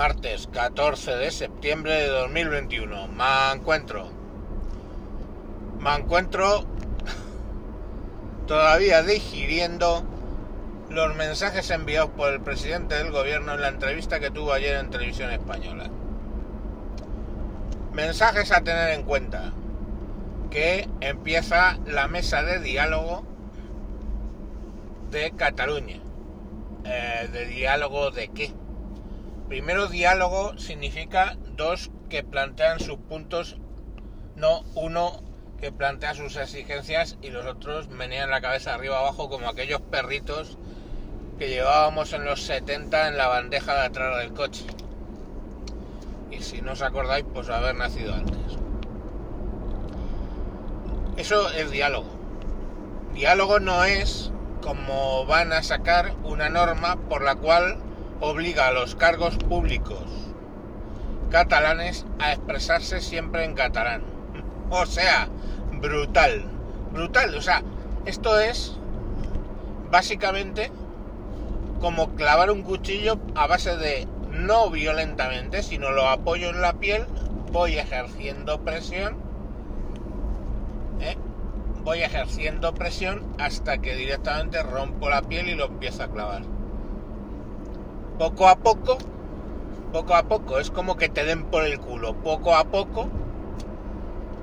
martes 14 de septiembre de 2021. Me encuentro. Me encuentro todavía digiriendo los mensajes enviados por el presidente del gobierno en la entrevista que tuvo ayer en televisión española. Mensajes a tener en cuenta. Que empieza la mesa de diálogo de Cataluña. Eh, ¿De diálogo de qué? Primero diálogo significa dos que plantean sus puntos, no uno que plantea sus exigencias y los otros menean la cabeza arriba abajo como aquellos perritos que llevábamos en los 70 en la bandeja de atrás del coche. Y si no os acordáis, pues haber nacido antes. Eso es diálogo. Diálogo no es como van a sacar una norma por la cual obliga a los cargos públicos catalanes a expresarse siempre en catalán. O sea, brutal. Brutal. O sea, esto es básicamente como clavar un cuchillo a base de no violentamente, sino lo apoyo en la piel, voy ejerciendo presión, ¿eh? voy ejerciendo presión hasta que directamente rompo la piel y lo empiezo a clavar poco a poco, poco a poco, es como que te den por el culo, poco a poco,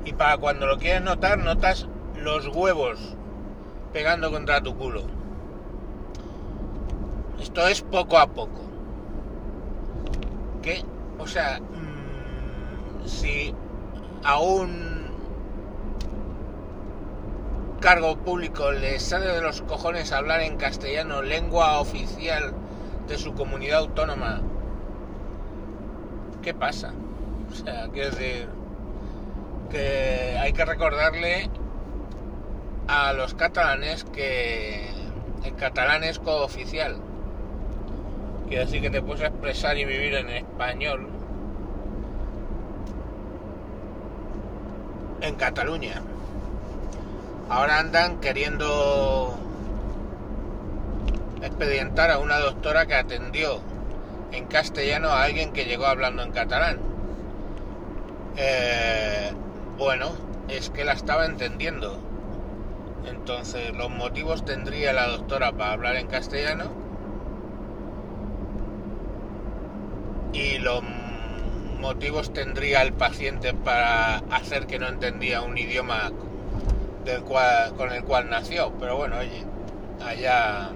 y para cuando lo quieres notar, notas los huevos pegando contra tu culo. Esto es poco a poco. Que, o sea, mmm, si a un cargo público le sale de los cojones hablar en castellano, lengua oficial, de su comunidad autónoma. ¿Qué pasa? O sea, quiero decir que hay que recordarle a los catalanes que el catalán es cooficial. Quiere decir que te puedes expresar y vivir en español en Cataluña. Ahora andan queriendo expedientar a una doctora que atendió en castellano a alguien que llegó hablando en catalán. Eh, bueno, es que la estaba entendiendo. Entonces, los motivos tendría la doctora para hablar en castellano y los motivos tendría el paciente para hacer que no entendía un idioma del cual, con el cual nació. Pero bueno, oye, allá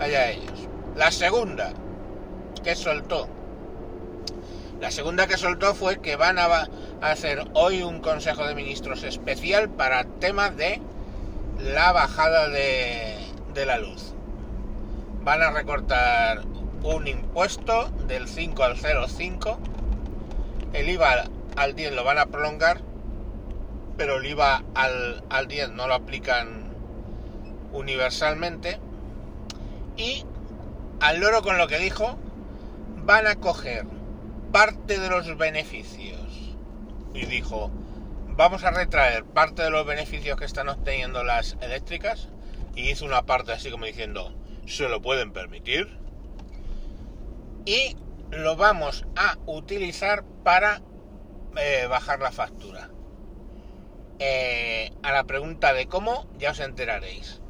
allá ellos. La segunda que soltó. La segunda que soltó fue que van a hacer hoy un Consejo de Ministros especial para temas de la bajada de, de la luz. Van a recortar un impuesto del 5 al 0,5. El IVA al 10 lo van a prolongar, pero el IVA al, al 10 no lo aplican universalmente y al loro con lo que dijo, van a coger parte de los beneficios. Y dijo, vamos a retraer parte de los beneficios que están obteniendo las eléctricas. Y hizo una parte así como diciendo, ¿se lo pueden permitir? Y lo vamos a utilizar para eh, bajar la factura. Eh, a la pregunta de cómo, ya os enteraréis.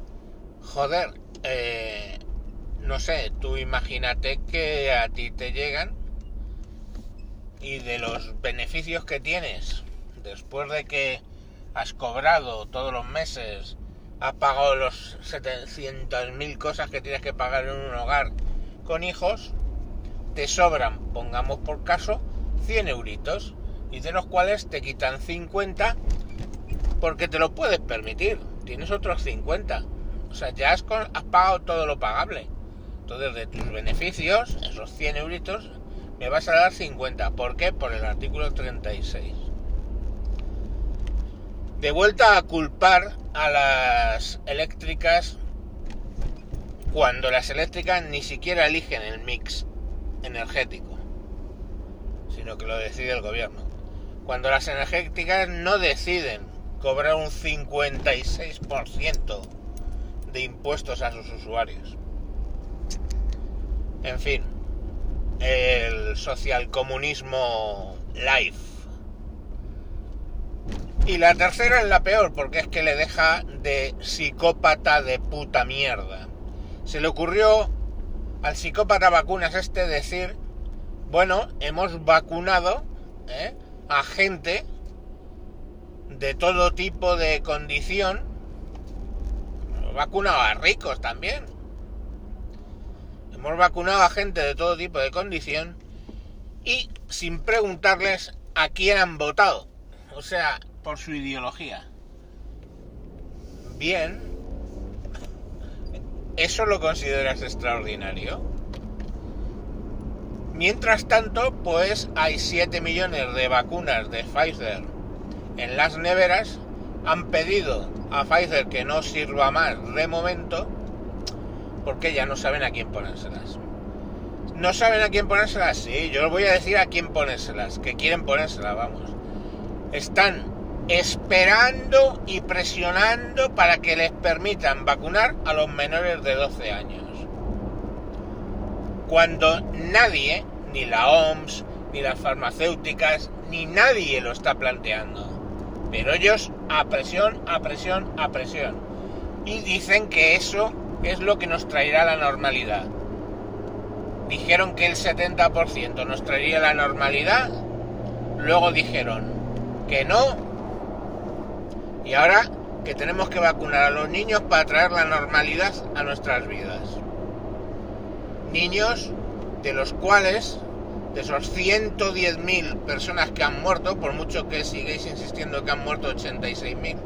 Joder, eh, no sé, tú imagínate que a ti te llegan y de los beneficios que tienes después de que has cobrado todos los meses, has pagado los 700.000 cosas que tienes que pagar en un hogar con hijos, te sobran, pongamos por caso, 100 euritos y de los cuales te quitan 50 porque te lo puedes permitir, tienes otros 50. O sea, ya has, has pagado todo lo pagable. Entonces, de tus beneficios, esos 100 euritos, me vas a dar 50. ¿Por qué? Por el artículo 36. De vuelta a culpar a las eléctricas cuando las eléctricas ni siquiera eligen el mix energético, sino que lo decide el gobierno. Cuando las energéticas no deciden cobrar un 56% de impuestos a sus usuarios. En fin, el socialcomunismo life. Y la tercera es la peor, porque es que le deja de psicópata de puta mierda. Se le ocurrió al psicópata vacunas este decir, bueno, hemos vacunado ¿eh? a gente de todo tipo de condición, vacunado a ricos también, hemos vacunado a gente de todo tipo de condición y sin preguntarles a quién han votado, o sea, por su ideología. Bien, ¿eso lo consideras extraordinario? Mientras tanto, pues hay 7 millones de vacunas de Pfizer en las neveras. Han pedido a Pfizer que no sirva más de momento porque ya no saben a quién ponérselas. ¿No saben a quién ponérselas? Sí, yo voy a decir a quién ponérselas, que quieren ponérselas, vamos. Están esperando y presionando para que les permitan vacunar a los menores de 12 años cuando nadie, ni la OMS, ni las farmacéuticas, ni nadie lo está planteando. Pero ellos a presión, a presión, a presión. Y dicen que eso es lo que nos traerá la normalidad. Dijeron que el 70% nos traería la normalidad, luego dijeron que no, y ahora que tenemos que vacunar a los niños para traer la normalidad a nuestras vidas niños de los cuales, de esos 110.000 personas que han muerto, por mucho que sigáis insistiendo que han muerto 86.000,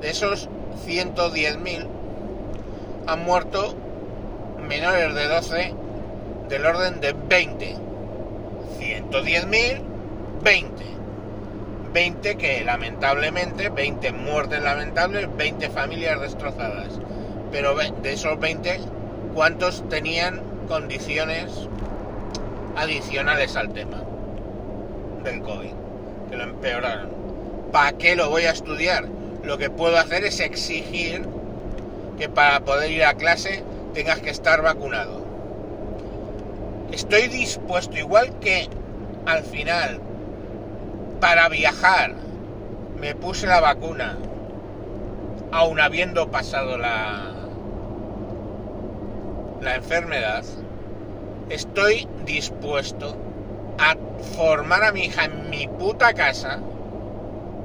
de esos 110.000 han muerto menores de 12 del orden de 20. 110.000, 20. 20 que lamentablemente, 20 muertes lamentables, 20 familias destrozadas. Pero de esos 20, ¿cuántos tenían condiciones adicionales al tema del COVID, que lo empeoraron. ¿Para qué lo voy a estudiar? Lo que puedo hacer es exigir que para poder ir a clase tengas que estar vacunado. Estoy dispuesto, igual que al final, para viajar, me puse la vacuna, aun habiendo pasado la, la enfermedad, estoy dispuesto a formar a mi hija en mi puta casa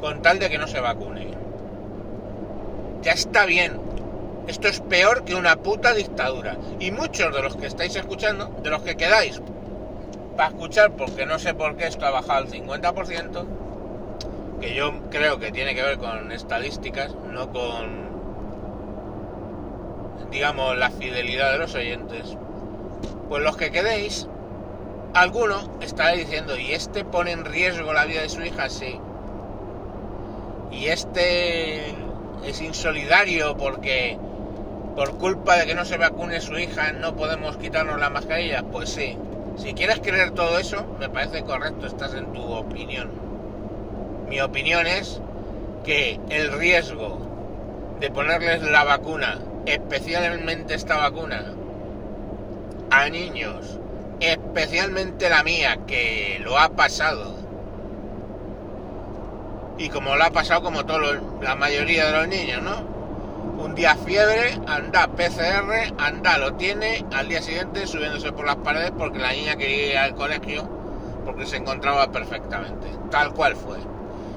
con tal de que no se vacune. Ya está bien. Esto es peor que una puta dictadura. Y muchos de los que estáis escuchando, de los que quedáis para escuchar, porque no sé por qué esto ha bajado al 50%, que yo creo que tiene que ver con estadísticas, no con digamos, la fidelidad de los oyentes, pues los que quedéis, alguno estará diciendo, ¿y este pone en riesgo la vida de su hija? Sí. ¿Y este es insolidario porque por culpa de que no se vacune su hija no podemos quitarnos la mascarilla? Pues sí. Si quieres creer todo eso, me parece correcto, estás en tu opinión. Mi opinión es que el riesgo de ponerles la vacuna especialmente esta vacuna, a niños, especialmente la mía, que lo ha pasado, y como lo ha pasado como toda la mayoría de los niños, ¿no? Un día fiebre, anda PCR, anda, lo tiene, al día siguiente subiéndose por las paredes porque la niña quería ir al colegio porque se encontraba perfectamente, tal cual fue.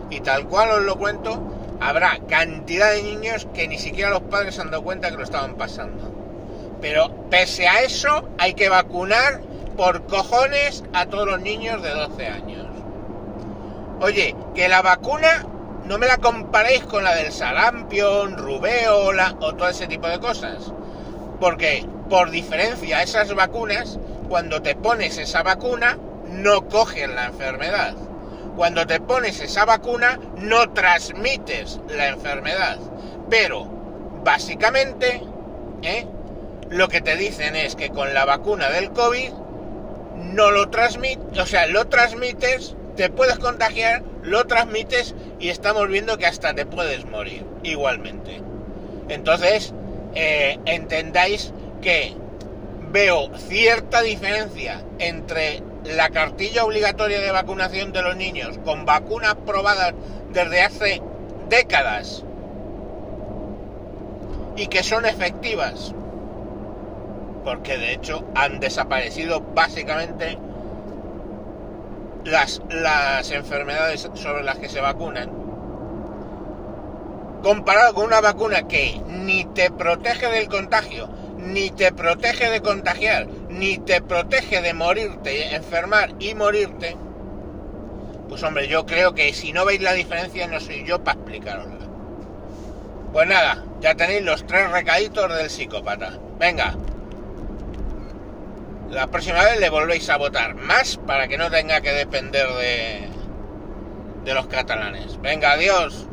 Y tal cual os lo cuento, habrá cantidad de niños que ni siquiera los padres se han dado cuenta que lo estaban pasando. Pero pese a eso, hay que vacunar por cojones a todos los niños de 12 años. Oye, que la vacuna no me la comparéis con la del sarampión, rubeola o todo ese tipo de cosas. Porque, por diferencia, esas vacunas, cuando te pones esa vacuna, no cogen la enfermedad cuando te pones esa vacuna no transmites la enfermedad. Pero, básicamente, ¿eh? lo que te dicen es que con la vacuna del COVID no lo transmites, o sea, lo transmites, te puedes contagiar, lo transmites y estamos viendo que hasta te puedes morir igualmente. Entonces, eh, entendáis que veo cierta diferencia entre la cartilla obligatoria de vacunación de los niños con vacunas probadas desde hace décadas y que son efectivas, porque de hecho han desaparecido básicamente las, las enfermedades sobre las que se vacunan, comparado con una vacuna que ni te protege del contagio, ni te protege de contagiar, ni te protege de morirte, enfermar y morirte, pues hombre, yo creo que si no veis la diferencia no soy yo para explicarosla. Pues nada, ya tenéis los tres recaditos del psicópata. Venga. La próxima vez le volvéis a votar más para que no tenga que depender de, de los catalanes. Venga, adiós.